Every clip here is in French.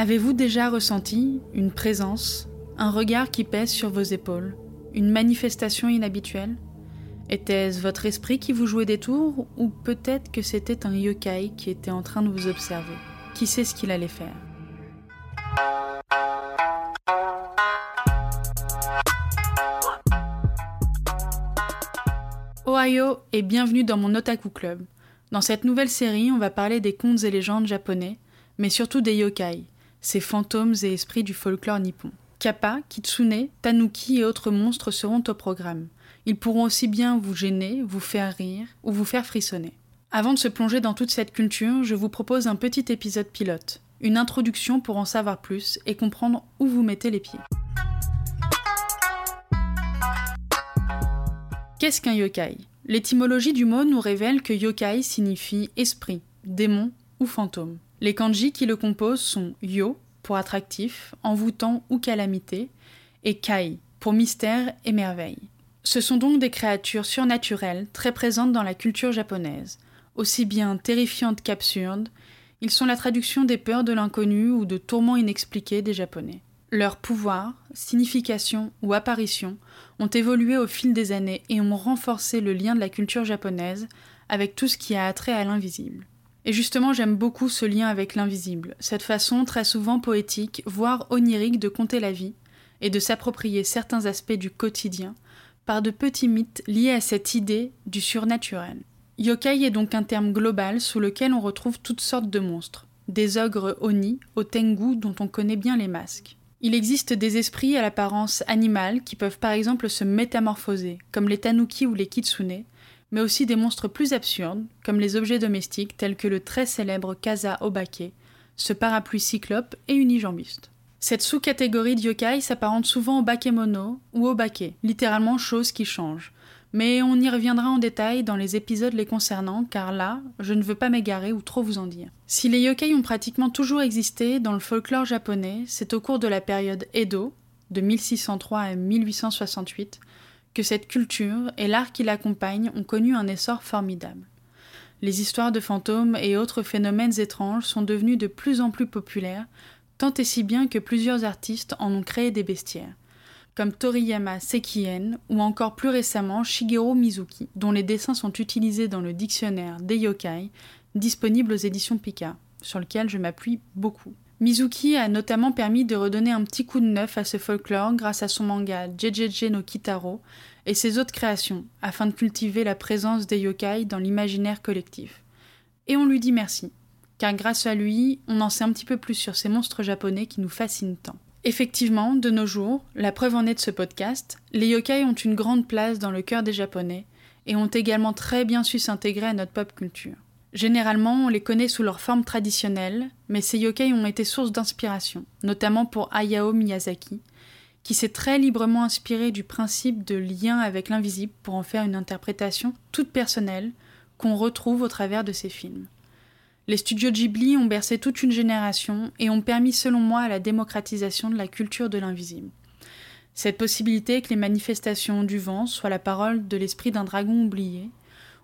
Avez-vous déjà ressenti une présence, un regard qui pèse sur vos épaules, une manifestation inhabituelle? Était-ce votre esprit qui vous jouait des tours ou peut-être que c'était un yokai qui était en train de vous observer? Qui sait ce qu'il allait faire? Ohio et bienvenue dans mon Otaku Club. Dans cette nouvelle série, on va parler des contes et légendes japonais, mais surtout des yokai, ces fantômes et esprits du folklore nippon. Kappa, Kitsune, Tanuki et autres monstres seront au programme. Ils pourront aussi bien vous gêner, vous faire rire ou vous faire frissonner. Avant de se plonger dans toute cette culture, je vous propose un petit épisode pilote, une introduction pour en savoir plus et comprendre où vous mettez les pieds. Qu'est-ce qu'un yokai? L'étymologie du mot nous révèle que yokai signifie esprit, démon ou fantôme. Les kanji qui le composent sont yo pour attractif, envoûtant ou calamité, et kai pour mystère et merveille. Ce sont donc des créatures surnaturelles très présentes dans la culture japonaise, aussi bien terrifiantes qu'absurdes, ils sont la traduction des peurs de l'inconnu ou de tourments inexpliqués des Japonais. Leurs pouvoirs, signification ou apparition ont évolué au fil des années et ont renforcé le lien de la culture japonaise avec tout ce qui a attrait à l'invisible. Et justement, j'aime beaucoup ce lien avec l'invisible, cette façon très souvent poétique, voire onirique de compter la vie et de s'approprier certains aspects du quotidien par de petits mythes liés à cette idée du surnaturel. Yokai est donc un terme global sous lequel on retrouve toutes sortes de monstres, des ogres oni au tengu dont on connaît bien les masques. Il existe des esprits à l'apparence animale qui peuvent par exemple se métamorphoser, comme les tanuki ou les kitsune, mais aussi des monstres plus absurdes, comme les objets domestiques tels que le très célèbre Kaza Obake, ce parapluie cyclope et unijambiste. Cette sous-catégorie de yokai s'apparente souvent au bakemono ou au bake, littéralement chose qui change. Mais on y reviendra en détail dans les épisodes les concernant, car là, je ne veux pas m'égarer ou trop vous en dire. Si les yokai ont pratiquement toujours existé dans le folklore japonais, c'est au cours de la période Edo, de 1603 à 1868, que cette culture et l'art qui l'accompagne ont connu un essor formidable. Les histoires de fantômes et autres phénomènes étranges sont devenus de plus en plus populaires, tant et si bien que plusieurs artistes en ont créé des bestiaires, comme Toriyama Sekien ou encore plus récemment Shigeru Mizuki, dont les dessins sont utilisés dans le dictionnaire des yokai, disponible aux éditions Pika, sur lequel je m'appuie beaucoup. Mizuki a notamment permis de redonner un petit coup de neuf à ce folklore grâce à son manga JJJ no Kitaro et ses autres créations, afin de cultiver la présence des yokai dans l'imaginaire collectif. Et on lui dit merci, car grâce à lui, on en sait un petit peu plus sur ces monstres japonais qui nous fascinent tant. Effectivement, de nos jours, la preuve en est de ce podcast, les yokai ont une grande place dans le cœur des Japonais et ont également très bien su s'intégrer à notre pop culture. Généralement, on les connaît sous leur forme traditionnelle, mais ces yokai ont été source d'inspiration, notamment pour Hayao Miyazaki, qui s'est très librement inspiré du principe de lien avec l'invisible pour en faire une interprétation toute personnelle qu'on retrouve au travers de ses films. Les studios Ghibli ont bercé toute une génération et ont permis selon moi la démocratisation de la culture de l'invisible. Cette possibilité que les manifestations du vent soient la parole de l'esprit d'un dragon oublié,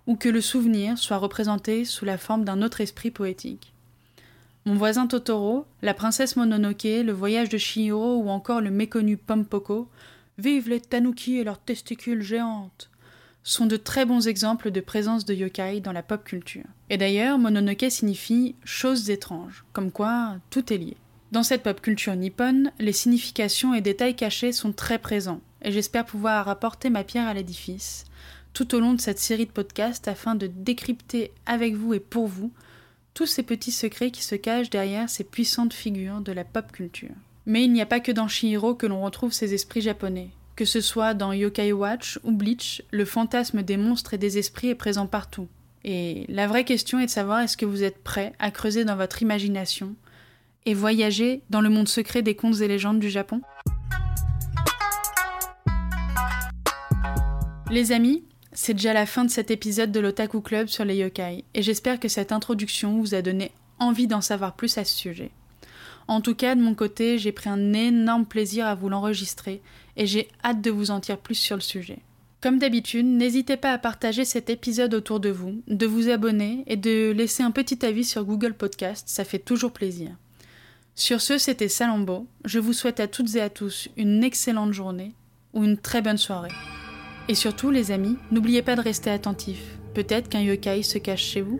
ou que le souvenir soit représenté sous la forme d'un autre esprit poétique. Mon voisin Totoro, la princesse Mononoke, le voyage de Shihiro ou encore le méconnu Pompoko, Vive les tanuki et leurs testicules géantes sont de très bons exemples de présence de yokai dans la pop culture. Et d'ailleurs, Mononoke signifie choses étranges, comme quoi tout est lié. Dans cette pop culture nippone, les significations et détails cachés sont très présents, et j'espère pouvoir apporter ma pierre à l'édifice, tout au long de cette série de podcasts afin de décrypter avec vous et pour vous tous ces petits secrets qui se cachent derrière ces puissantes figures de la pop culture. Mais il n'y a pas que dans Shihiro que l'on retrouve ces esprits japonais. Que ce soit dans Yokai Watch ou Bleach, le fantasme des monstres et des esprits est présent partout. Et la vraie question est de savoir est-ce que vous êtes prêt à creuser dans votre imagination et voyager dans le monde secret des contes et légendes du Japon? Les amis, c'est déjà la fin de cet épisode de l'Otaku Club sur les yokai, et j'espère que cette introduction vous a donné envie d'en savoir plus à ce sujet. En tout cas, de mon côté, j'ai pris un énorme plaisir à vous l'enregistrer, et j'ai hâte de vous en dire plus sur le sujet. Comme d'habitude, n'hésitez pas à partager cet épisode autour de vous, de vous abonner et de laisser un petit avis sur Google Podcast, ça fait toujours plaisir. Sur ce, c'était Salambo. Je vous souhaite à toutes et à tous une excellente journée ou une très bonne soirée. Et surtout, les amis, n'oubliez pas de rester attentifs. Peut-être qu'un yokai se cache chez vous